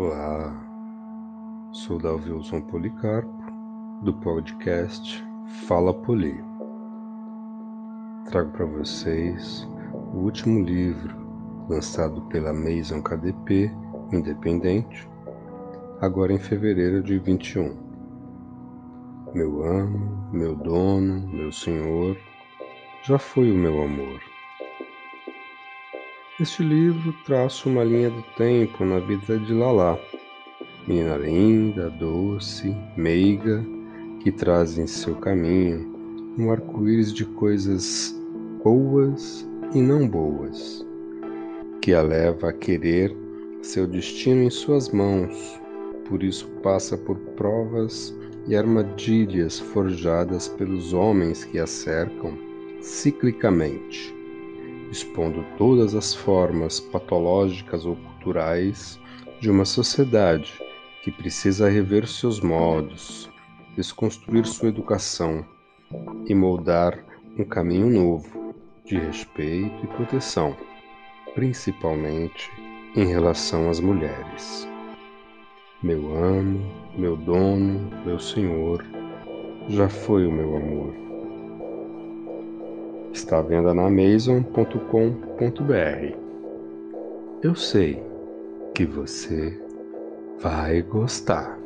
Olá, sou Dalvilson Policarpo, do podcast Fala Poli. Trago para vocês o último livro lançado pela Maison KDP Independente, agora em fevereiro de 21. Meu amo, meu dono, meu senhor, já foi o meu amor. Este livro traça uma linha do tempo na vida de Lala, menina linda, doce, meiga, que traz em seu caminho um arco-íris de coisas boas e não boas, que a leva a querer seu destino em suas mãos, por isso passa por provas e armadilhas forjadas pelos homens que a cercam ciclicamente expondo todas as formas patológicas ou culturais de uma sociedade que precisa rever seus modos, desconstruir sua educação e moldar um caminho novo de respeito e proteção, principalmente em relação às mulheres. Meu amo, meu dono, meu senhor, já foi o meu amor Está à venda na Amazon.com.br. Eu sei que você vai gostar.